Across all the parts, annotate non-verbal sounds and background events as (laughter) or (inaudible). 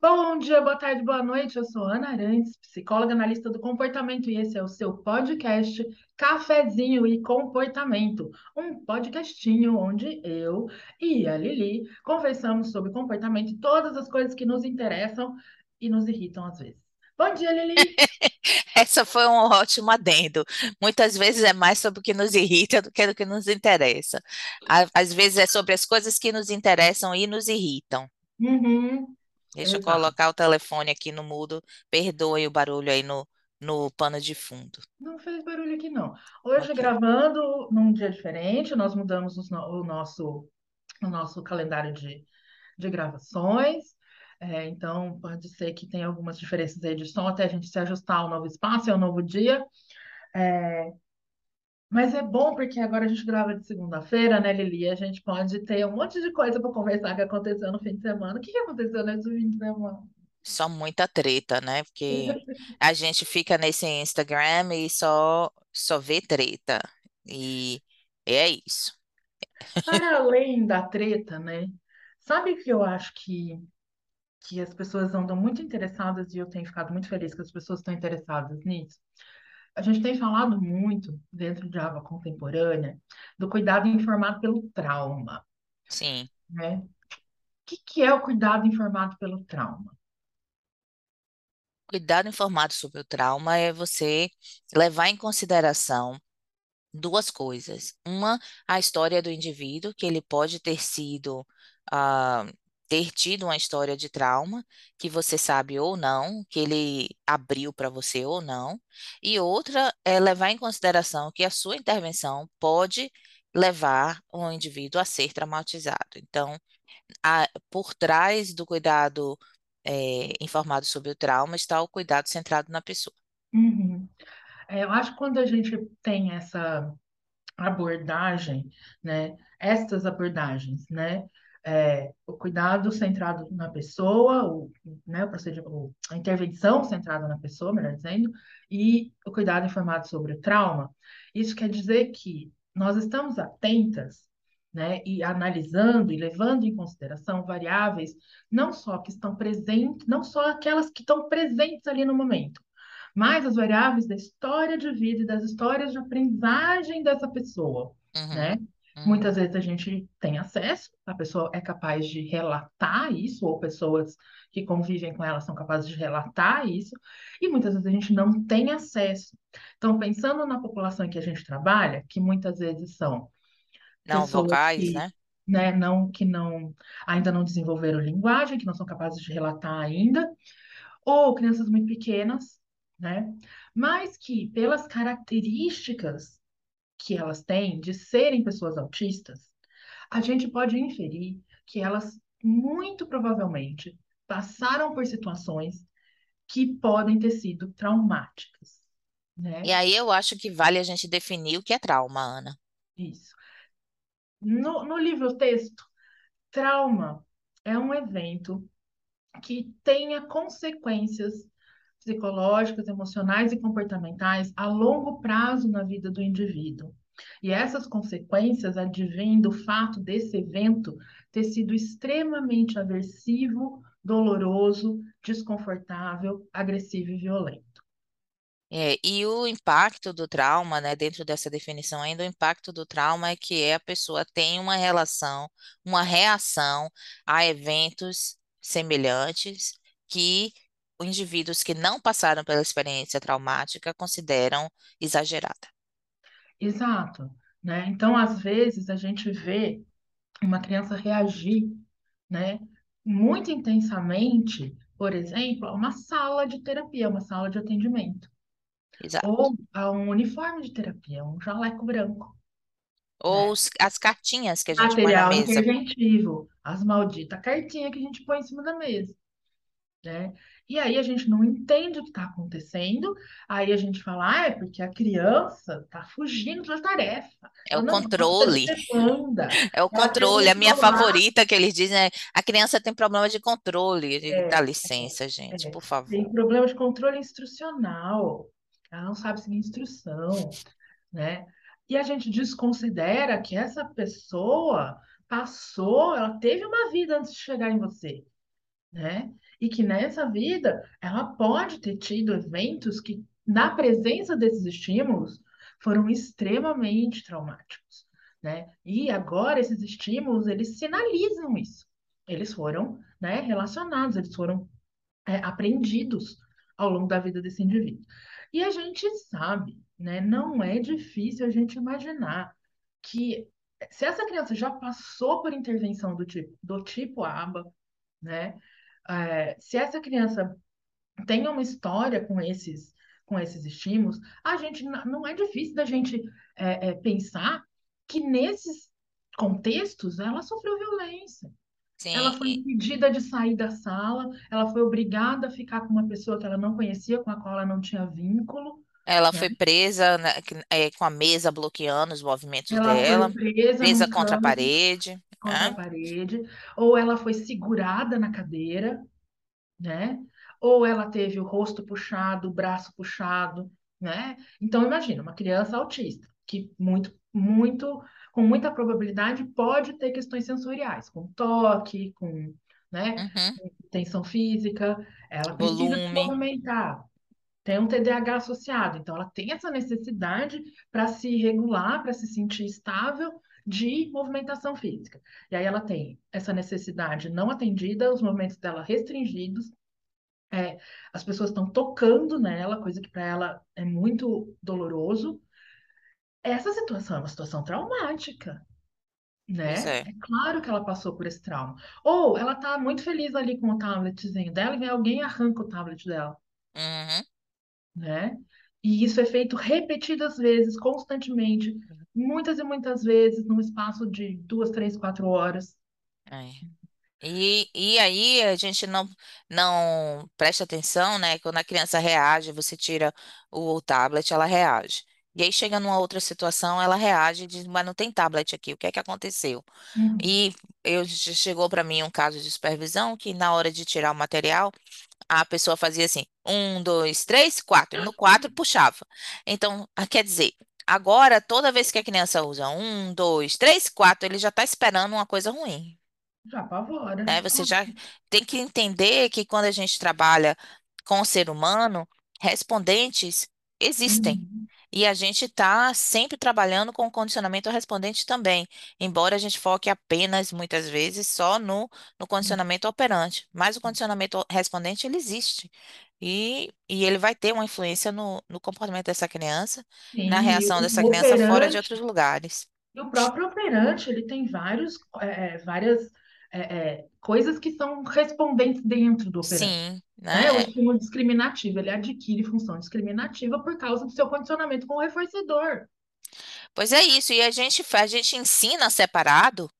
Bom dia, boa tarde, boa noite. Eu sou Ana Arantes, psicóloga analista do comportamento, e esse é o seu podcast Cafezinho e Comportamento, um podcastinho onde eu e a Lili conversamos sobre comportamento e todas as coisas que nos interessam e nos irritam às vezes. Bom dia, Lili. (laughs) Essa foi um ótimo adendo. Muitas vezes é mais sobre o que nos irrita do que do que nos interessa. Às vezes é sobre as coisas que nos interessam e nos irritam. Uhum, Deixa eu colocar o telefone aqui no mudo. Perdoe o barulho aí no, no pano de fundo. Não fez barulho aqui, não. Hoje, Ok. gravando num dia diferente, nós mudamos os o nosso, o nosso calendário de, de gravações. É, então, pode ser que tenha algumas diferenças aí de som até a gente se ajustar ao novo espaço e ao novo dia. É, mas é bom porque agora a gente grava de segunda-feira, né, Lili? A gente pode ter um monte de coisa para conversar que aconteceu no fim de semana. O que que aconteceu nesse fim de semana? Só muita treta, né? Porque (laughs) a gente fica nesse Instagram e só, só vê treta. E é isso. Para além da treta, né? Sabe o que eu acho que que as pessoas andam muito interessadas e eu tenho ficado muito feliz que as pessoas estão interessadas nisso. A gente tem falado muito dentro de Ava Contemporânea do cuidado informado pelo trauma, Sim. né? O que que é o cuidado informado pelo trauma? Cuidado informado sobre o trauma é você levar em consideração duas coisas. Uma, a história do indivíduo, que ele pode ter sido, ah, ter tido uma história de trauma, que você sabe ou não, que ele abriu para você ou não. E outra é levar em consideração que a sua intervenção pode levar o indivíduo a ser traumatizado. Então, a- por trás do cuidado, eh, informado sobre o trauma está o cuidado centrado na pessoa. Uhum. É, eu acho que quando a gente tem essa abordagem, né? Estas abordagens, né? É, o cuidado centrado na pessoa, o, né, o procedimento, a intervenção centrada na pessoa, melhor dizendo, e o cuidado informado sobre o trauma. Isso quer dizer que nós estamos atentas, né, e analisando e levando em consideração variáveis não só que estão presentes, não só aquelas que estão presentes ali no momento, mas as variáveis da história de vida e das histórias de aprendizagem dessa pessoa, né? Uhum, uhum. Muitas vezes a gente tem acesso, a pessoa é capaz de relatar isso, ou pessoas que convivem com ela são capazes de relatar isso, e muitas vezes a gente não tem acesso. Então, pensando na população que a gente trabalha, que muitas vezes são Não vocais, que, né? né, não, que não ainda não desenvolveram linguagem, que não são capazes de relatar ainda, ou crianças muito pequenas, né? Mas que, pelas características que elas têm de serem pessoas autistas, a gente pode inferir que elas, muito provavelmente, passaram por situações que podem ter sido traumáticas, E né? aí eu acho que vale a gente definir o que é trauma, Ana. Isso. No, no livro-texto, trauma é um evento que tenha consequências psicológicas, emocionais e comportamentais a longo prazo na vida do indivíduo. E essas consequências advêm do fato desse evento ter sido extremamente aversivo, doloroso, desconfortável, agressivo e violento. É, e o impacto do trauma, né, dentro dessa definição ainda, o impacto do trauma é que a pessoa tem uma relação, uma reação a eventos semelhantes que indivíduos que não passaram pela experiência traumática consideram exagerada. Exato, né? Então, às vezes, a gente vê uma criança reagir, né, muito intensamente, por exemplo, a uma sala de terapia, uma sala de atendimento. Exato. Ou a um uniforme de terapia, um jaleco branco, Ou né? as cartinhas que a gente põe na Material mesa. interventivo, as malditas cartinhas que a gente põe em cima da mesa, né? E aí a gente não entende o que está acontecendo, aí a gente fala, ah, é porque a criança está fugindo da tarefa. É o controle. (laughs) É o controle. A minha favorita que eles dizem é a criança tem problema de controle. É, Dá licença, gente, é, por tem favor. problema de controle instrucional, ela não sabe seguir instrução. né? E a gente desconsidera que essa pessoa passou, ela teve uma vida antes de chegar em você, né? E que nessa vida ela pode ter tido eventos que, na presença desses estímulos, foram extremamente traumáticos, né? E agora esses estímulos, eles sinalizam isso. Eles foram, né, relacionados, eles foram é, aprendidos ao longo da vida desse indivíduo. E a gente sabe, né, não é difícil a gente imaginar que se essa criança já passou por intervenção do tipo, do tipo ABA, né, é, se essa criança tem uma história com esses com esses estímulos, a gente não é difícil da gente é, é, pensar que nesses contextos ela sofreu violência. Ela Sim, foi e impedida de sair da sala, ela foi obrigada a ficar com uma pessoa que ela não conhecia, com a qual ela não tinha vínculo, ela né? foi presa, né, é, com a mesa bloqueando os movimentos Ela foi dela, presa contra a parede, contra a parede, ou ela foi segurada na cadeira, né? Ou ela teve o rosto puxado, o braço puxado, né? Então imagina, uma criança autista, que muito, muito, com muita probabilidade pode ter questões sensoriais, com toque, com, né, Uhum. tensão física, ela precisa se Volume, movimentar. Tem um TDAH associado, então ela tem essa necessidade para se regular, para se sentir estável de movimentação física. E aí ela tem essa necessidade não atendida, os movimentos dela restringidos, é, as pessoas estão tocando nela, coisa que para ela é muito doloroso. Essa situação é uma situação traumática, né? é. É claro que ela passou por esse trauma. Ou ela tá muito feliz ali com o tabletzinho dela e vem alguém e arranca o tablet dela, Uhum. né? E isso é feito repetidas vezes, constantemente, muitas e muitas vezes, num espaço de duas, três, quatro horas. É. E, e aí a gente não, não presta atenção, né? Quando a criança reage, você tira o tablet, ela reage. E aí chega numa outra situação, ela reage e diz, mas não tem tablet aqui, o que é que aconteceu? Uhum. E eu, chegou para mim um caso de supervisão que na hora de tirar o material, a pessoa fazia assim, um, dois, três, quatro. E no quatro puxava. Então, ah, quer dizer, agora toda vez que a criança usa um, dois, três, quatro, ele já está esperando uma coisa ruim Já apavora. né? Você Claro. já tem que entender que quando a gente trabalha com o ser humano, respondentes existem. Uhum. E a gente está sempre trabalhando com o condicionamento respondente também, embora a gente foque apenas, muitas vezes, só no, no condicionamento operante. Mas o condicionamento respondente, ele existe. E, e ele vai ter uma influência no, no comportamento dessa criança, na Sim, e reação o dessa criança fora de operante outros lugares. E o próprio operante, ele tem vários, é, é, várias é, é, coisas que são respondentes dentro do operante. Sim, Né? O né? estímulo discriminativo, ele adquire função discriminativa por causa do seu condicionamento com o reforçador. Pois é isso, e a gente a gente ensina separado,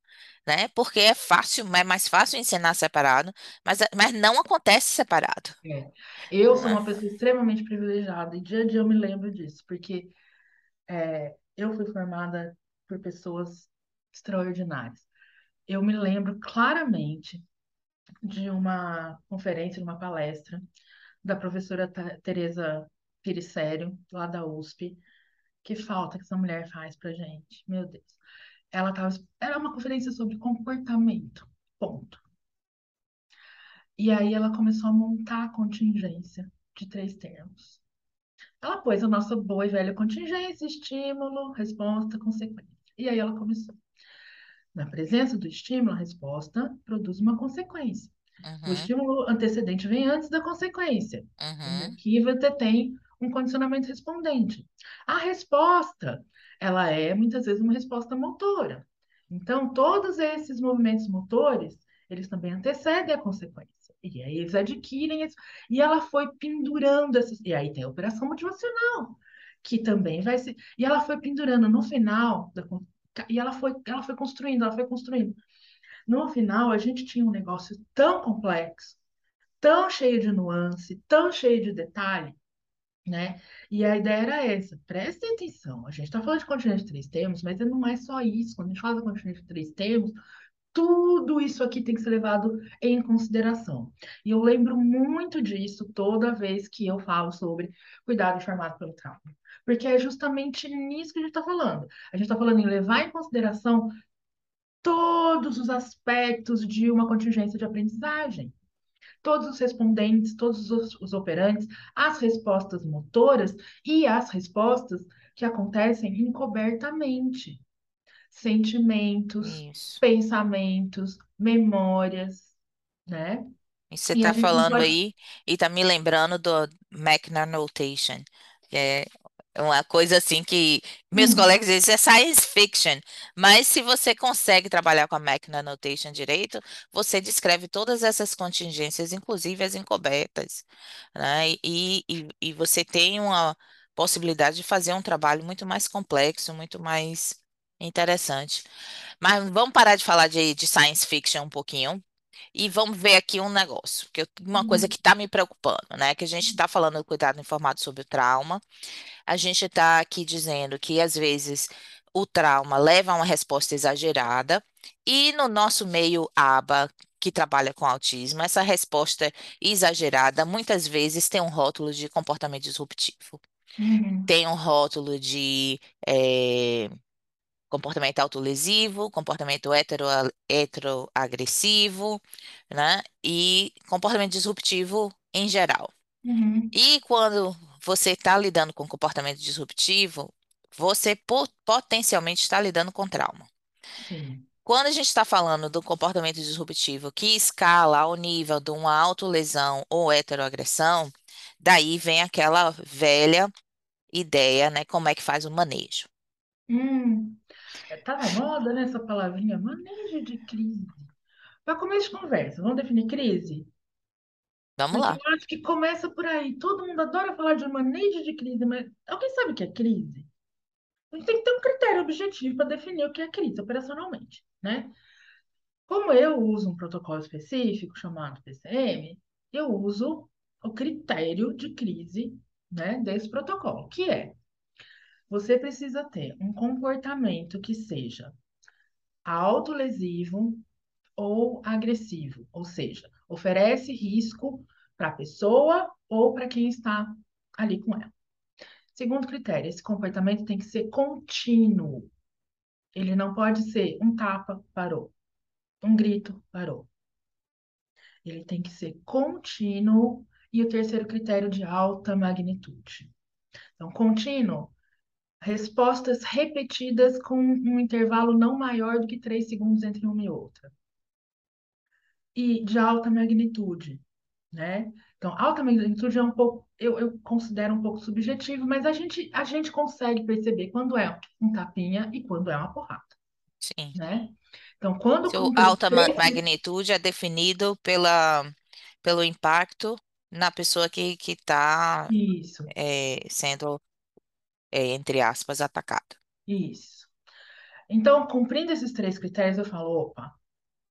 né? Porque é fácil, é mais fácil ensinar separado, mas, mas não acontece separado. É. Eu sou né? uma pessoa extremamente privilegiada e dia a dia eu me lembro disso, porque é, eu fui formada por pessoas extraordinárias. Eu me lembro claramente de uma conferência, de uma palestra da professora Tereza Pirissério, lá da USP. Que falta que essa mulher faz pra gente, meu Deus. Ela tava, era uma conferência sobre comportamento, ponto. E aí ela começou a montar a contingência de três termos. Ela pôs a nossa boa e velha contingência, estímulo, resposta, consequência. E aí ela começou. Na presença do estímulo, a resposta produz uma consequência. O Uhum, estímulo antecedente vem antes da consequência. Uhum, aqui você tem um condicionamento respondente. A resposta, ela é muitas vezes uma resposta motora. Então, todos esses movimentos motores, eles também antecedem a consequência. E aí eles adquirem isso. E ela foi pendurando essas. E aí tem a operação motivacional, que também vai ser. E ela foi pendurando no final da... E ela foi, ela foi construindo, ela foi construindo. No final, a gente tinha um negócio tão complexo, tão cheio de nuance, tão cheio de detalhe, né? E a ideia era essa, prestem atenção, a gente está falando de continente de três termos, mas não é só isso. Quando a gente fala de continente de três termos, tudo isso aqui tem que ser levado em consideração. E eu lembro muito disso toda vez que eu falo sobre cuidado informado pelo trauma. Porque é justamente nisso que a gente está falando. A gente está falando em levar em consideração todos os aspectos de uma contingência de aprendizagem todos os respondentes, todos os, os operantes, as respostas motoras e as respostas que acontecem encobertamente. Sentimentos, Isso. pensamentos, memórias, né? E você está falando pode. aí e está me lembrando do Mechner Notation, que é uma coisa assim que meus Hum, colegas dizem, é science fiction, mas se você consegue trabalhar com a Mechner Notation direito, você descreve todas essas contingências, inclusive as encobertas, né? E, e, e você tem uma possibilidade de fazer um trabalho muito mais complexo, muito mais interessante. Mas vamos parar de falar de, de science fiction um pouquinho. E vamos ver aqui um negócio, que eu- uma coisa que está me preocupando, né? Que a gente está falando do cuidado informado sobre o trauma, a gente está aqui dizendo que às vezes o trauma leva a uma resposta exagerada, e no nosso meio ABA, que trabalha com autismo, essa resposta exagerada muitas vezes tem um rótulo de comportamento disruptivo, uhum, tem um rótulo de eh, comportamento autolesivo, comportamento hetero, heteroagressivo, né? E comportamento disruptivo em geral. uhum, E quando você está lidando com comportamento disruptivo, você po- potencialmente está lidando com trauma. sim. Quando a gente está falando do comportamento disruptivo que escala ao nível de uma autolesão ou heteroagressão, daí vem aquela velha ideia, né? Como é que faz o manejo. Hum, tá na moda, né, essa palavrinha, manejo de crise. Para começo de conversa, vamos definir crise? Vamos Porque lá. eu acho que começa por aí. Todo mundo adora falar de manejo de crise, mas alguém sabe o que é crise? A gente tem que ter um critério objetivo para definir o que é crise operacionalmente, né? Como eu uso um protocolo específico chamado PCM, eu uso o critério de crise, né, desse protocolo, que é você precisa ter um comportamento que seja autolesivo ou agressivo, ou seja, oferece risco para a pessoa ou para quem está ali com ela. Segundo critério, esse comportamento tem que ser contínuo. Ele não pode ser um tapa, parou, um grito, parou. Ele tem que ser contínuo. E o terceiro critério de alta magnitude. Então, contínuo, respostas repetidas com um intervalo não maior do que 3 segundos entre uma e outra. E de alta magnitude, né? Então, alta magnitude é um pouco, eu, eu considero um pouco subjetivo, mas a gente, a gente consegue perceber quando é um tapinha e quando é uma porrada, Sim. né? Então, quando os alta três, magnitude é definido pela, pelo impacto na pessoa que que está isso, sendo, é, entre aspas, atacada. isso. Então, cumprindo esses três critérios, eu falo, opa, a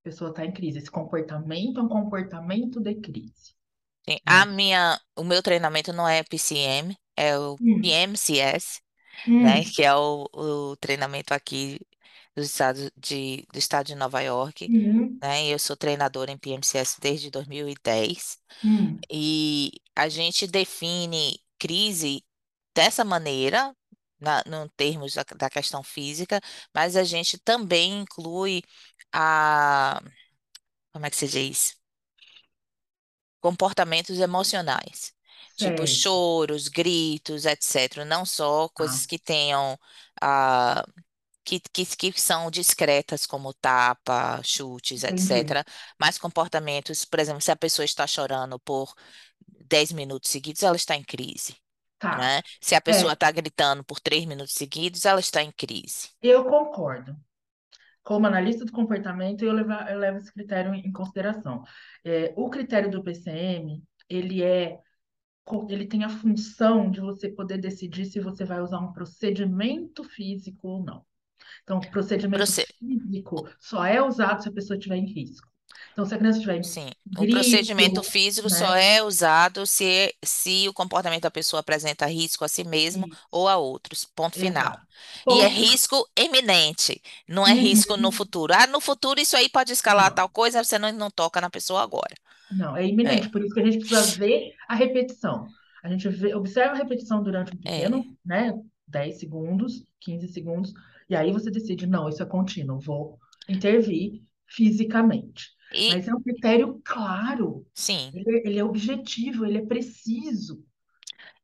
pessoa está em crise. Esse comportamento é um comportamento de crise, Sim, a né? minha, o meu treinamento não é PCM, é o Hum, PMCS, né, hum, que é o, o treinamento aqui dos estados de, do estado de Nova York, hum, né, eu sou treinadora em PMCS desde 2010. hum, E a gente define crise dessa maneira, na, no termos da, da questão física, mas a gente também inclui a, como é que se diz? Comportamentos emocionais, tipo certo. choros, gritos, etc. Não só Tá, coisas que tenham, ah, que, que, que são discretas, como tapa, chutes, entendi. etc. Mas comportamentos, por exemplo, se a pessoa está chorando por 10 minutos seguidos, ela está em crise, Tá. né? Se a pessoa É, está gritando por 3 minutos seguidos, ela está em crise. eu concordo. Como analista do comportamento, eu levo, eu levo esse critério em consideração. É, o critério do PCM, ele é, co- ele tem a função de você poder decidir se você vai usar um procedimento físico ou não. Então, O procedimento proce- físico só é usado se a pessoa estiver em risco. Então, se a criança estiver em Sim, o procedimento grito, físico só né? é usado se, se o comportamento da pessoa apresenta risco a si mesmo ou Isso, a outros. Ponto final. exato. E é Ponto risco eminente, não é risco no Uhum. futuro. Ah, no futuro isso aí pode escalar Não, tal coisa, você não, não toca na pessoa agora. não, é É, iminente. Por isso que a gente precisa ver a repetição. A gente vê, observa a repetição durante um é. pequeno, né? 10 segundos, 15 segundos, e aí você decide, não, isso é contínuo, vou intervir fisicamente. E mas é um critério claro, sim. ele, ele é objetivo, ele é preciso,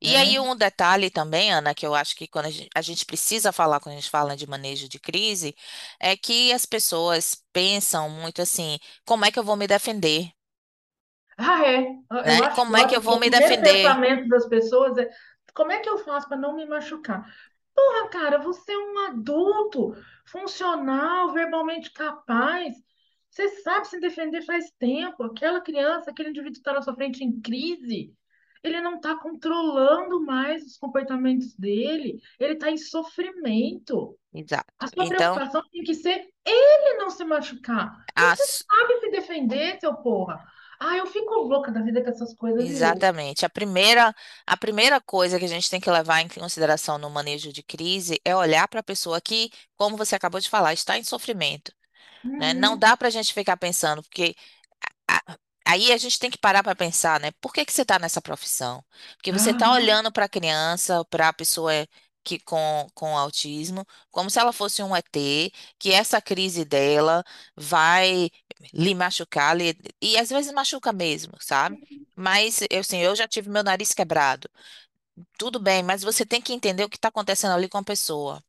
E aí, né? um detalhe também, Ana, que eu acho que quando a gente, a gente precisa falar quando a gente fala de manejo de crise, é que as pessoas pensam muito assim, como é que eu vou me defender, Ah, é. né? Eu acho, Como eu é que eu vou o me defender? pensamento das pessoas é como é que eu faço para não me machucar? Porra, cara, você é um adulto, funcional, verbalmente capaz. Você sabe se defender faz tempo. Aquela criança, aquele indivíduo que está na sua frente em crise, ele não está controlando mais os comportamentos dele. Ele está em sofrimento. A Exato. sua Então, preocupação tem que ser ele não se machucar. Você sabe se defender, seu porra. Ah, eu fico louca da vida com essas coisas, exatamente. A primeira, a primeira coisa que a gente tem que levar em consideração no manejo de crise é olhar para a pessoa que, como você acabou de falar, está em sofrimento. Né? Não Uhum. dá para a gente ficar pensando, porque a- aí a gente tem que parar para pensar, né? Por que que você está nessa profissão? Porque você está Aham, olhando para a criança, para a pessoa que com, com autismo, como se ela fosse um ET, que essa crise dela vai lhe machucar, lhe- e às vezes machuca mesmo, sabe? Mas eu, assim, eu já tive meu nariz quebrado. Tudo bem, mas você tem que entender o que está acontecendo ali com a pessoa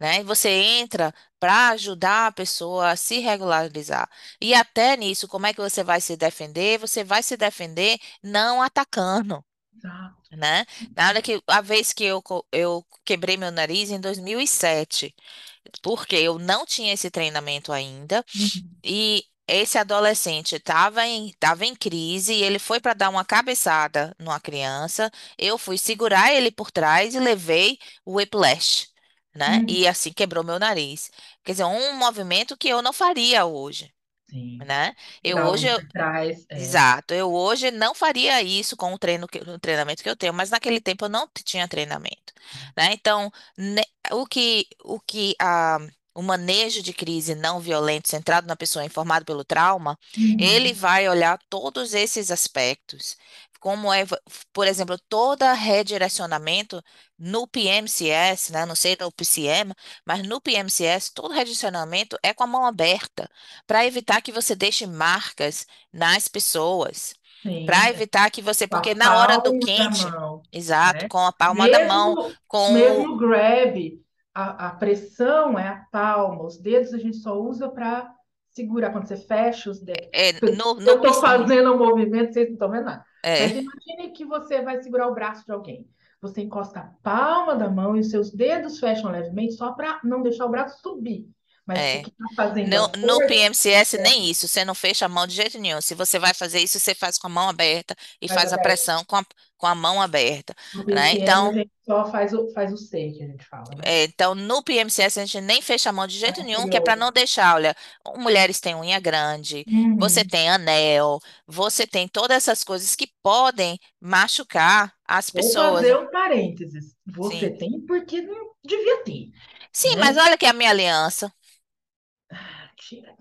né? E você entra para ajudar a pessoa a se regularizar. E até nisso, como é que você vai se defender? Você vai se defender não atacando. exato. Né? Na hora que a vez que eu, eu quebrei meu nariz em 2007, porque eu não tinha esse treinamento ainda, Uhum. e esse adolescente estava em, tava em crise, e ele foi para dar uma cabeçada numa criança, eu fui segurar ele por trás e levei o whiplash, né? Uhum. E assim quebrou meu nariz. Quer dizer, um movimento que eu não faria hoje, Sim. né? Eu Segurar hoje por trás, é. Exato, eu hoje não faria isso com o treino que- o treinamento que eu tenho, mas naquele tempo eu não tinha treinamento, né? Então, ne- o que o que a o manejo de crise não violento centrado na pessoa informado pelo trauma, ele Uhum. vai olhar todos esses aspectos, como é, por exemplo, todo redirecionamento no PMCS, né? Não sei no PCM, mas no PMCS todo redirecionamento é com a mão aberta, para evitar que você deixe marcas nas pessoas, para evitar que você, porque na hora do quente, mão, exato, né? com a palma da mão, Mesmo, com o, mesmo grab, a, a pressão é a palma, os dedos a gente só usa para segurar quando você fecha os dedos. é, no, no, Eu estou fazendo um movimento, vocês não estão vendo nada. É, Mas imagine que você vai segurar o braço de alguém. Você encosta a palma da mão e os seus dedos fecham levemente só para não deixar o braço subir. Mas o é. que está fazendo No, no PMCS, nem isso, você não fecha a mão de jeito nenhum. Se você vai fazer isso, você faz com a mão aberta e mais faz a aberta. pressão com a, com a mão aberta, No né? PCM a Então, gente só faz o, faz o C, que a gente fala, né? É, então, no PMCS, a gente nem fecha a mão de jeito Mais nenhum, que é para não deixar, olha, mulheres têm unha grande, você Uhum. tem anel, você tem todas essas coisas que podem machucar as Vou pessoas. fazer um parênteses. Você Sim. tem porque não devia ter, Sim, mas né? olha aqui a minha aliança. Ah, Tira.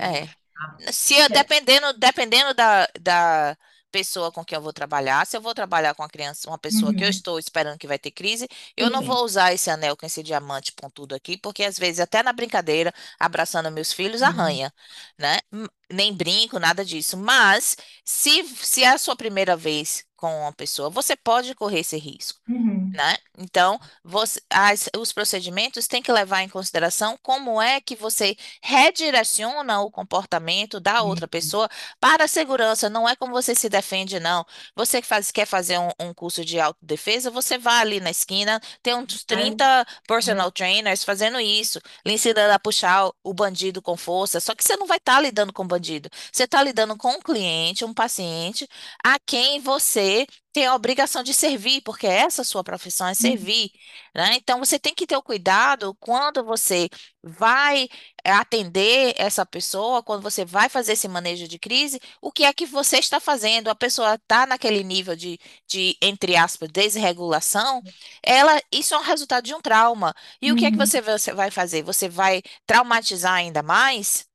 É. Ah, Se eu, dependendo, dependendo da, da pessoa com quem eu vou trabalhar, se eu vou trabalhar com uma criança, uma pessoa que eu Uhum. estou esperando que vai ter crise, eu não bem. vou usar esse anel com esse diamante pontudo aqui, porque às vezes, até na brincadeira, abraçando meus filhos, Uhum. arranha, né? M- Nem brinco, nada disso. Mas, se, se é a sua primeira vez com uma pessoa, você pode correr esse risco Uhum. Né? Então, você- as- os procedimentos têm que levar em consideração como é que você redireciona o comportamento da outra Isso. pessoa para a segurança. Não é como você se defende, não. Você que faz- quer fazer um, um curso de autodefesa, você vai ali na esquina, tem uns Mas, 30 é. personal trainers fazendo isso, lhe ensinando a puxar o o bandido com força. Só que você não vai estar lidando com bandido. Você está lidando com um cliente, um paciente, a quem você tem a obrigação de servir, porque essa sua profissão é Uhum. servir, né? Então você tem que ter o cuidado quando você vai eh, atender essa pessoa, quando você vai fazer esse manejo de crise, o que é que você está fazendo? A pessoa está naquele nível de, de, entre aspas, desregulação, ela, isso é um resultado de um trauma. E o que é que você, Uhum. você vai fazer? Você vai traumatizar ainda mais?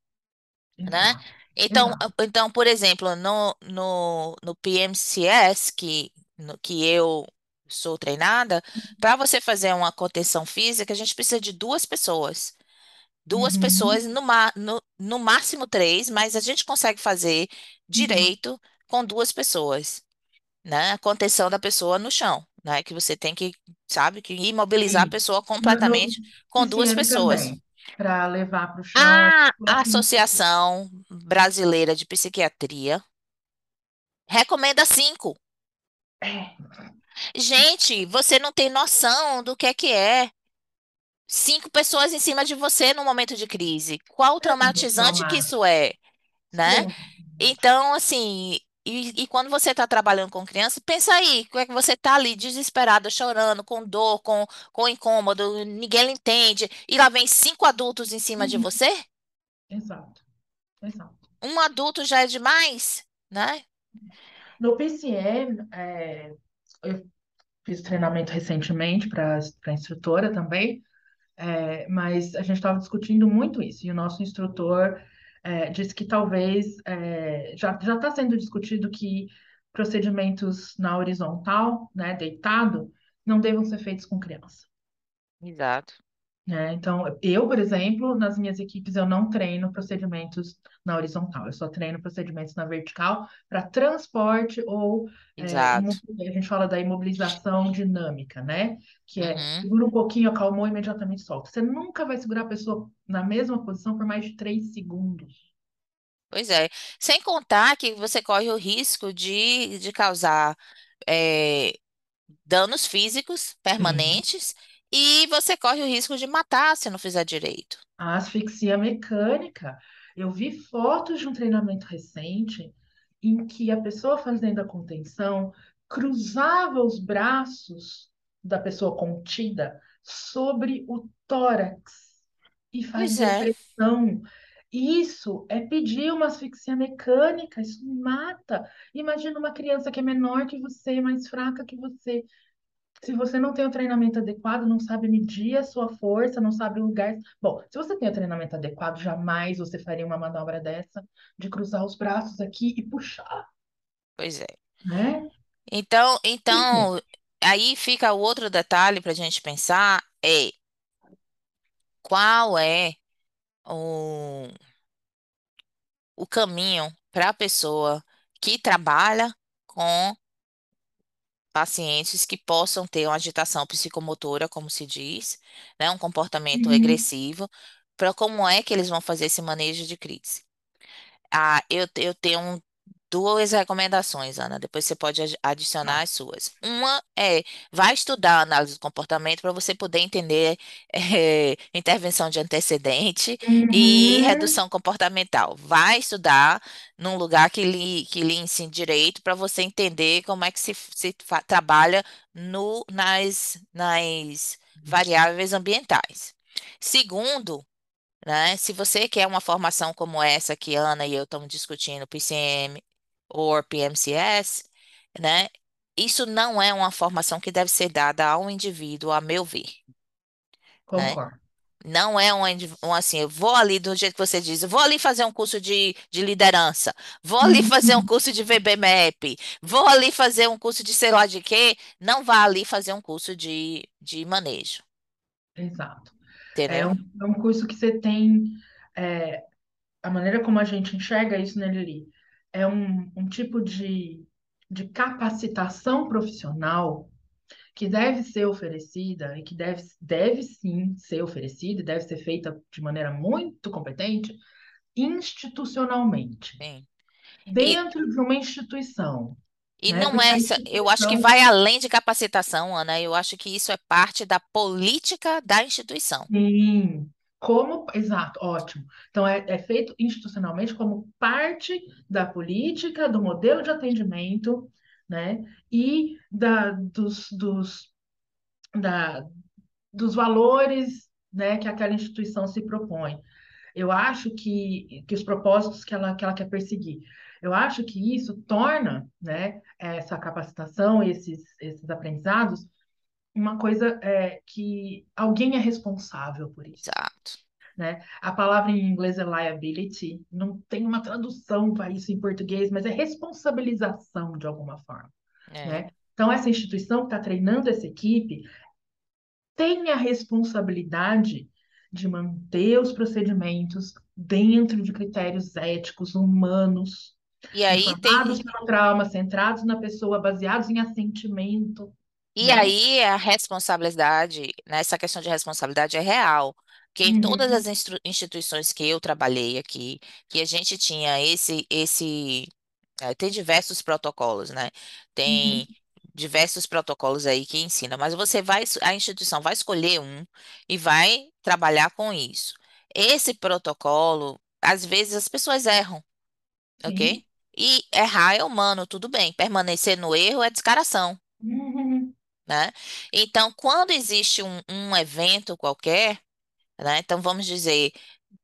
né? Então, Exato. então, por exemplo, no, no, no PMCS, que, no- que eu sou treinada, para você fazer uma contenção física, a gente precisa de duas pessoas. Duas pessoas, Uhum, no, ma- no, no máximo três, mas a gente consegue fazer uhum. direito com duas pessoas, né? A contenção da pessoa no chão, né? Que você tem que, sabe, que imobilizar a Isso. pessoa No, no completamente com duas pessoas. também, para levar para o chão, A próximo. Associação Brasileira de Psiquiatria recomenda cinco. É, Gente, você não tem noção do que é que é. Cinco pessoas em cima de você no momento de crise. Qual traumatizante que isso é, né? Então, assim, e, e quando você está trabalhando com criança, pensa aí, como é que você está ali desesperada, chorando, com dor, com, com incômodo, ninguém lhe entende, e lá vem cinco adultos em cima de Uhum. você? Exato, exato. Um adulto já é demais, né? No PCM, é, eu fiz treinamento recentemente para para instrutora também, é, mas a gente estava discutindo muito isso, e o nosso instrutor é, disse que talvez é, já está sendo discutido que procedimentos na horizontal, né, deitado, não devam ser feitos com criança. Exato, né? Então, eu, por exemplo, nas minhas equipes, eu não treino procedimentos na horizontal, eu só treino procedimentos na vertical para transporte ou é, a gente fala da imobilização dinâmica, né? Que é Uhum. segura um pouquinho, acalmou, imediatamente solta. Você nunca vai segurar a pessoa na mesma posição por mais de três segundos. Pois é. Sem contar que você corre o risco de, de causar é, danos físicos permanentes e você corre o risco de matar se não fizer direito. A asfixia mecânica. Eu vi fotos de um treinamento recente em que a pessoa fazendo a contenção cruzava os braços da pessoa contida sobre o tórax e fazia é, pressão. Isso é pedir uma asfixia mecânica, isso mata. Imagina uma criança que é menor que você, mais fraca que você. Se você não tem o treinamento adequado, não sabe medir a sua força, não sabe o lugar. Bom, se você tem o treinamento adequado, jamais você faria uma manobra dessa de cruzar os braços aqui e puxar, pois é. né? Então, então, aí fica o outro detalhe para a gente pensar é qual é o, o caminho para a pessoa que trabalha com pacientes que possam ter uma agitação psicomotora, como se diz, né, um comportamento uhum, agressivo, para como é que eles vão fazer esse manejo de crise. Ah, eu, eu tenho um- duas recomendações, Ana. Depois você pode adi- adicionar tá. as suas. Uma é, vai estudar análise do comportamento para você poder entender (laughs) eh, intervenção de antecedente e Uhum, redução comportamental. Vai estudar num lugar que lhe, que lhe ensine direito para você entender como é que se, se trabalha no, nas, nas variáveis ambientais. Segundo, né? Se você quer uma formação como essa que Ana e eu estamos discutindo, PCM ou PMCS, né? Isso não é uma formação que deve ser dada ao indivíduo, a meu ver, né? concordo. Não é um, um assim, eu vou ali do jeito que você diz, eu vou ali fazer um curso de, de liderança, vou ali (laughs) fazer um curso de VBMAP, vou ali fazer um curso de sei lá de quê, não vá ali fazer um curso de, de manejo, exato. É um, é um curso que você tem, é, a maneira como a gente enxerga isso nele ali, é um, um tipo de, de capacitação profissional que deve ser oferecida e que deve, deve sim ser oferecida e deve ser feita de maneira muito competente institucionalmente, Sim. dentro de uma instituição, E né? não é, essa- eu acho que vai além de capacitação, Ana. Eu acho que isso é parte da política da instituição. sim, como, exato, ótimo. Então, é, é feito institucionalmente como parte da política, do modelo de atendimento, né? E da, dos, dos, da, dos valores, né, que aquela instituição se propõe. Eu acho que, que os propósitos que ela, que ela quer perseguir. Eu acho que isso torna, né, essa capacitação, esses, esses aprendizados, uma coisa é, que alguém é responsável por isso. Exato. Né? A palavra em inglês é liability, não tem uma tradução para isso em português, mas é responsabilização de alguma forma. É, Né? Então, essa instituição que está treinando essa equipe tem a responsabilidade de manter os procedimentos dentro de critérios éticos, humanos, E aí tem pelo trauma, centrados na pessoa, baseados em assentimento, E né? aí a responsabilidade, né, essa questão de responsabilidade é real, que em todas as Uhum, instru- instituições que eu trabalhei aqui, que a gente tinha esse, esse, eh, tem diversos protocolos, né? uhum, Tem diversos protocolos aí que ensinam, mas você vai, a instituição vai escolher um e vai trabalhar com isso. Esse protocolo, às vezes as pessoas erram, ok? sim. E errar é humano, tudo bem. Permanecer no erro é descaração Uhum, né? Então, quando existe um, um evento qualquer, né? Então, vamos dizer,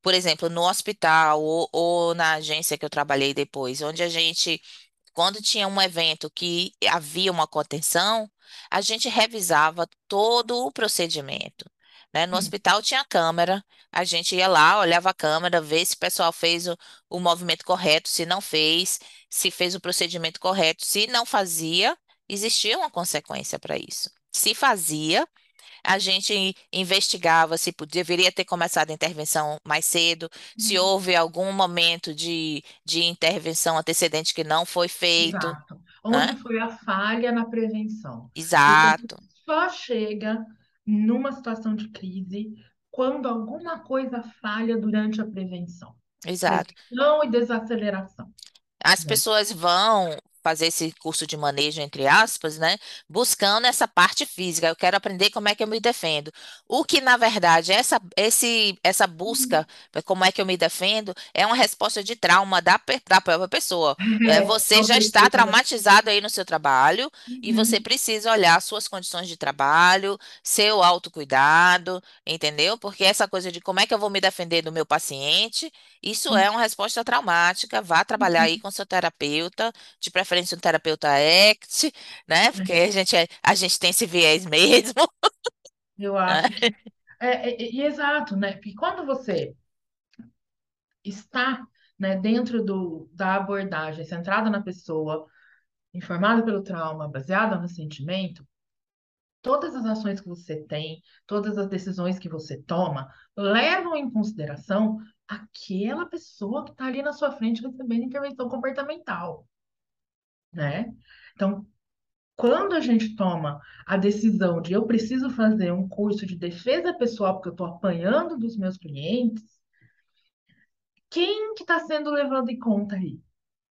por exemplo, no hospital ou, ou na agência que eu trabalhei depois, onde a gente, quando tinha um evento que havia uma contenção, a gente revisava todo o procedimento. Né? No sim. hospital tinha câmera, a gente ia lá, olhava a câmera, vê se o pessoal fez o, o movimento correto, se não fez, se fez o procedimento correto, se não fazia, existia uma consequência para isso. Se fazia, a gente investigava se deveria ter começado a intervenção mais cedo, se Uhum. houve algum momento de, de intervenção antecedente que não foi feito, Exato. né? Onde foi a falha na prevenção? Gente Exato, só chega numa situação de crise quando alguma coisa falha durante a prevenção. exato. Prevenção e desaceleração, As né? pessoas vão fazer esse curso de manejo, entre aspas, né? Buscando essa parte física. Eu quero aprender como é que eu me defendo. O que, na verdade, essa, esse, essa busca, para como é que eu me defendo, é uma resposta de trauma da, da própria pessoa. É, É, você já está traumatizado aí no seu trabalho e você Uhum, precisa olhar suas condições de trabalho, seu autocuidado, entendeu? Porque essa coisa de como é que eu vou me defender do meu paciente. Isso é uma resposta traumática. Vá trabalhar aí uhum. com seu terapeuta, de preferência um terapeuta ACT, né? Porque a gente, é- a gente tem esse viés mesmo. Eu (laughs) né? acho é, é, é, e exato, né? Porque quando você está, né, dentro do, da abordagem centrada na pessoa, informada pelo trauma, baseada no sentimento, todas as ações que você tem, todas as decisões que você toma, levam em consideração aquela pessoa que está ali na sua frente recebendo intervenção comportamental, né? Então, quando a gente toma a decisão de eu preciso fazer um curso de defesa pessoal porque eu estou apanhando dos meus clientes, quem que está sendo levado em conta aí,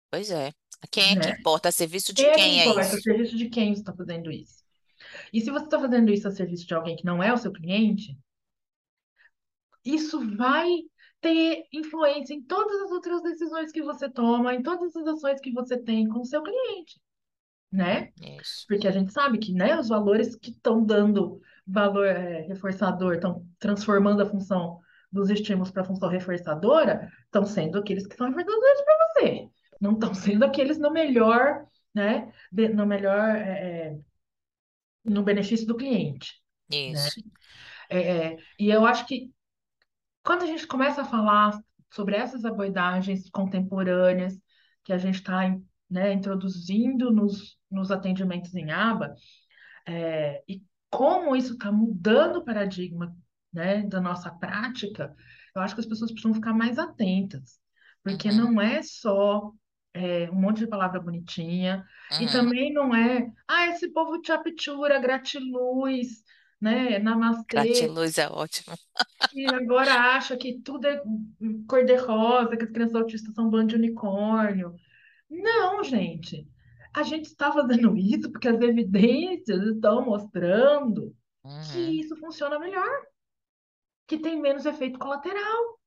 Pois é. Quem é que né? importa? A serviço de Quem é que quem é importa? Isso? serviço de quem você está fazendo isso? E se você está fazendo isso a serviço de alguém que não é o seu cliente, isso vai ter influência em todas as outras decisões que você toma, em todas as ações que você tem com o seu cliente, né? Isso. Porque a gente sabe que, né, os valores que estão dando valor é, reforçador, estão transformando a função dos estímulos para a função reforçadora, estão sendo aqueles que são reforçadores para você. Não estão sendo aqueles no melhor, né, de- no melhor, é, é, no benefício do cliente, né? Isso. É, é, e eu acho que quando a gente começa a falar sobre essas abordagens contemporâneas que a gente está, né, introduzindo nos, nos atendimentos em aba, é, e como isso está mudando o paradigma, né, da nossa prática, eu acho que as pessoas precisam ficar mais atentas, porque Uhum, não é só é, um monte de palavra bonitinha, e uhum. também não é, ah, esse povo te aptura, gratiluz, né, namastê, Gratiluz é ótimo. que agora acha que tudo é cor-de-rosa, que as crianças autistas são bando de unicórnio. Não, gente. A gente está fazendo (laughs) isso porque as evidências estão mostrando que Uhum, isso funciona melhor, que tem menos efeito colateral,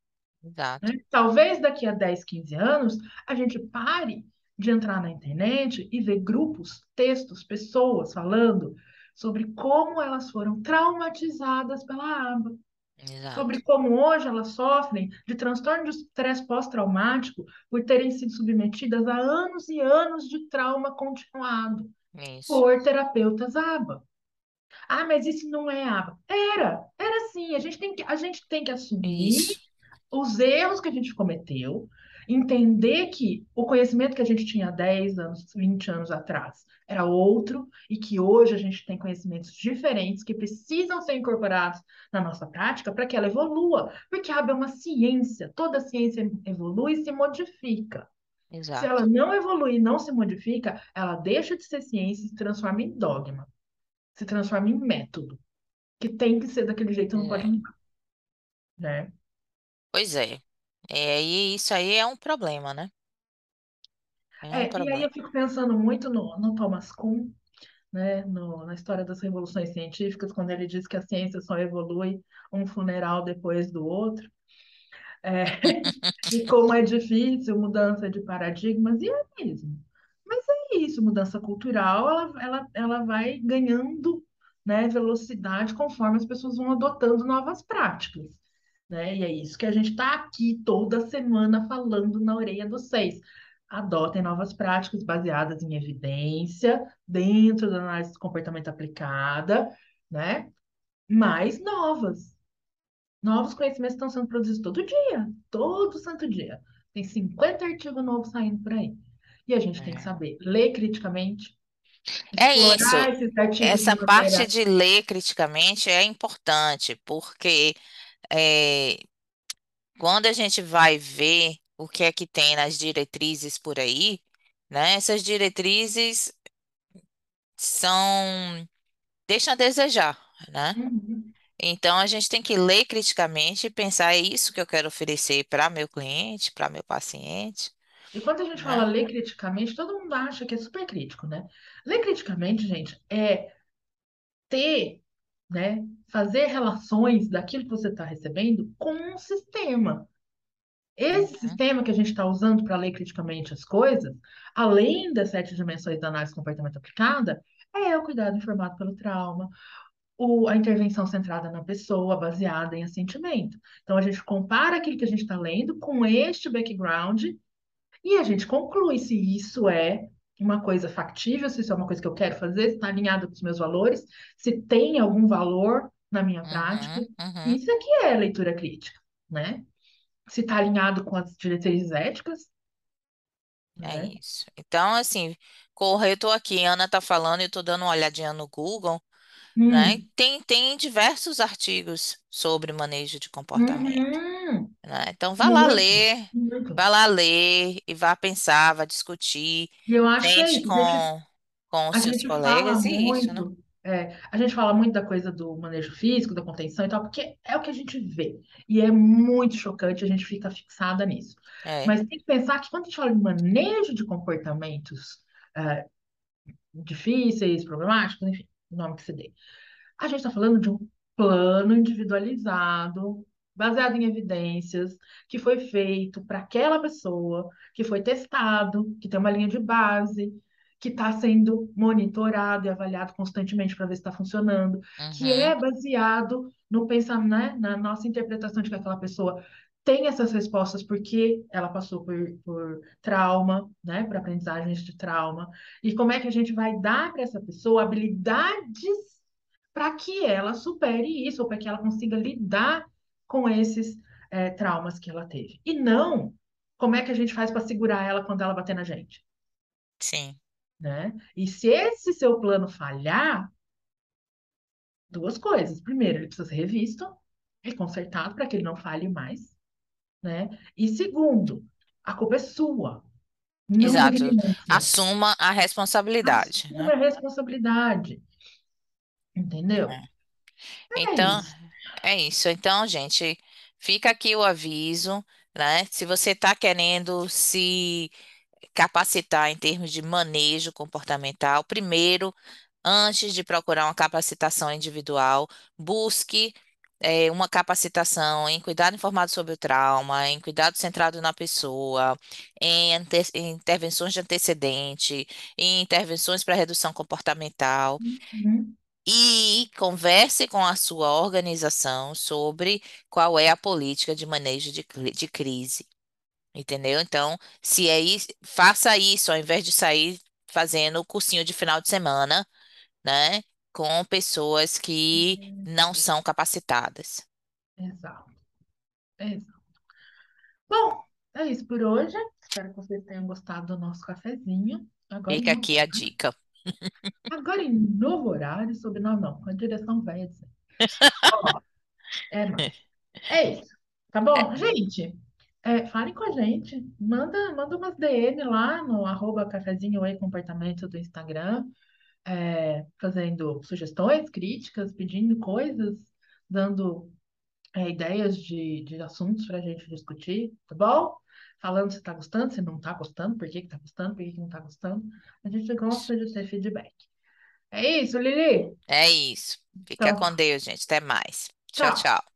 né? exato. Talvez daqui a 10, 15 anos a gente pare de entrar na internet e ver grupos, textos, pessoas falando sobre como elas foram traumatizadas pela aba, Exato. sobre como hoje elas sofrem de transtorno de estresse pós-traumático por terem sido submetidas a anos e anos de trauma continuado Isso. por terapeutas ABA. Ah, mas isso não é ABA. Era, era sim. A gente tem que, a gente tem que assumir Isso. os erros que a gente cometeu Entender que o conhecimento que a gente tinha há 10 anos, 20 anos atrás era outro e que hoje a gente tem conhecimentos diferentes que precisam ser incorporados na nossa prática para que ela evolua, porque a aba é uma ciência, toda ciência evolui e se modifica. Se ela Exato. não evolui e não se modifica, ela deixa de ser ciência e se transforma em dogma, se transforma em método, que tem que ser daquele jeito, não pode É. mudar, né? Pois é. É, e isso aí é um problema, né? É um É, e aí problema. eu fico pensando muito no, no Thomas Kuhn, né, no- na história das revoluções científicas, quando ele diz que a ciência só evolui um funeral depois do outro, é, (laughs) e como é difícil mudança de paradigmas, e é mesmo. Mas é isso, mudança cultural, ela, ela, ela vai ganhando, né, velocidade conforme as pessoas vão adotando novas práticas. Né? E é isso que a gente está aqui toda semana falando na orelha dos seis. Adotem novas práticas baseadas em evidência, dentro da análise do comportamento aplicada, né? Mais novas. Novos conhecimentos estão sendo produzidos todo dia, todo santo dia. Tem 50 artigos novos saindo por aí. E a gente tem que É. saber ler criticamente, É isso. de Essa parte de ler criticamente é importante, porque é, quando a gente vai ver o que é que tem nas diretrizes por aí, né? Essas diretrizes são deixam a desejar, né? Uhum. Então a gente tem que ler criticamente e pensar, é isso que eu quero oferecer para meu cliente, para meu paciente, E quando a gente fala né? ler criticamente, todo mundo acha que é super crítico, né? Ler criticamente, gente, é ter, né, fazer relações daquilo que você está recebendo com um sistema. Esse Uhum, sistema que a gente está usando para ler criticamente as coisas, além das sete dimensões da análise comportamento aplicada, é o cuidado informado pelo trauma, o, a intervenção centrada na pessoa, baseada em assentimento. Então, a gente compara aquilo que a gente está lendo com este background e a gente conclui se isso é uma coisa factível, se isso é uma coisa que eu quero fazer, se está alinhado com os meus valores, se tem algum valor na minha prática. uhum, uhum. Isso aqui é leitura crítica, né? Se está alinhado com as diretrizes éticas, É né? isso. Então, assim, corre, eu tô aqui, Ana tá falando, eu tô dando uma olhadinha no Google, né? Hum, Tem, tem diversos artigos sobre manejo de comportamento, uhum, né? Então, vá lá muito, ler, muito. vá lá ler e vá pensar, vá discutir, E eu acho que é sente isso. A gente, com, com os a seus gente fala colegas e isso, né? muito, é, a gente fala muito da coisa do manejo físico, da contenção e tal, porque é o que a gente vê. E é muito chocante, a gente fica fixada nisso. É. Mas tem que pensar que quando a gente fala de manejo de comportamentos é, difíceis, problemáticos, enfim, o nome que se dê, a gente está falando de um plano individualizado, baseado em evidências, que foi feito para aquela pessoa, que foi testado, que tem uma linha de base, que está sendo monitorado e avaliado constantemente para ver se está funcionando, que Uhum, é baseado no pensamento, né, na nossa interpretação de que aquela pessoa tem essas respostas porque ela passou por, por trauma, né, por aprendizagens de trauma, e como é que a gente vai dar para essa pessoa habilidades para que ela supere isso, ou para que ela consiga lidar com esses é, traumas que ela teve. E não como é que a gente faz para segurar ela quando ela bater na gente, sim, né? E se esse seu plano falhar, duas coisas. Primeiro, ele precisa ser revisto e consertado para que ele não falhe mais, né? E segundo, a culpa é sua, não da exato. Assuma a responsabilidade, Assume né? a responsabilidade, entendeu? É. É Então, isso. É isso. Então, gente, fica aqui o aviso, né? Se você está querendo se capacitar em termos de manejo comportamental, primeiro, antes de procurar uma capacitação individual, busque eh, uma capacitação em cuidado informado sobre o trauma, em cuidado centrado na pessoa, em, ante- em intervenções de antecedente, em intervenções para redução comportamental. Uhum. E converse com a sua organização sobre qual é a política de manejo de, de crise. Entendeu? Então, se é isso, faça isso ao invés de sair fazendo o cursinho de final de semana, né? Com pessoas que não são capacitadas. Exato. Exato. Bom. é isso por hoje. Espero que vocês tenham gostado do nosso cafezinho. Agora Fica aqui a dica. Agora em novo horário, sob não, não, com a direção velha. (laughs) Ó, é nóis. É isso. Tá bom? Gente, é, falem com a gente. Manda, manda umas DM lá no arroba cafezinho e comportamento do Instagram, é, fazendo sugestões, críticas, pedindo coisas, dando é, ideias de, de assuntos para a gente discutir, tá bom? Falando se tá gostando, se não tá gostando, por que que tá gostando, por que que não tá gostando. A gente gosta de ter feedback. É isso, Lili? É isso. Fica Então, com Deus, gente. Até mais. Tchau, tchau. tchau.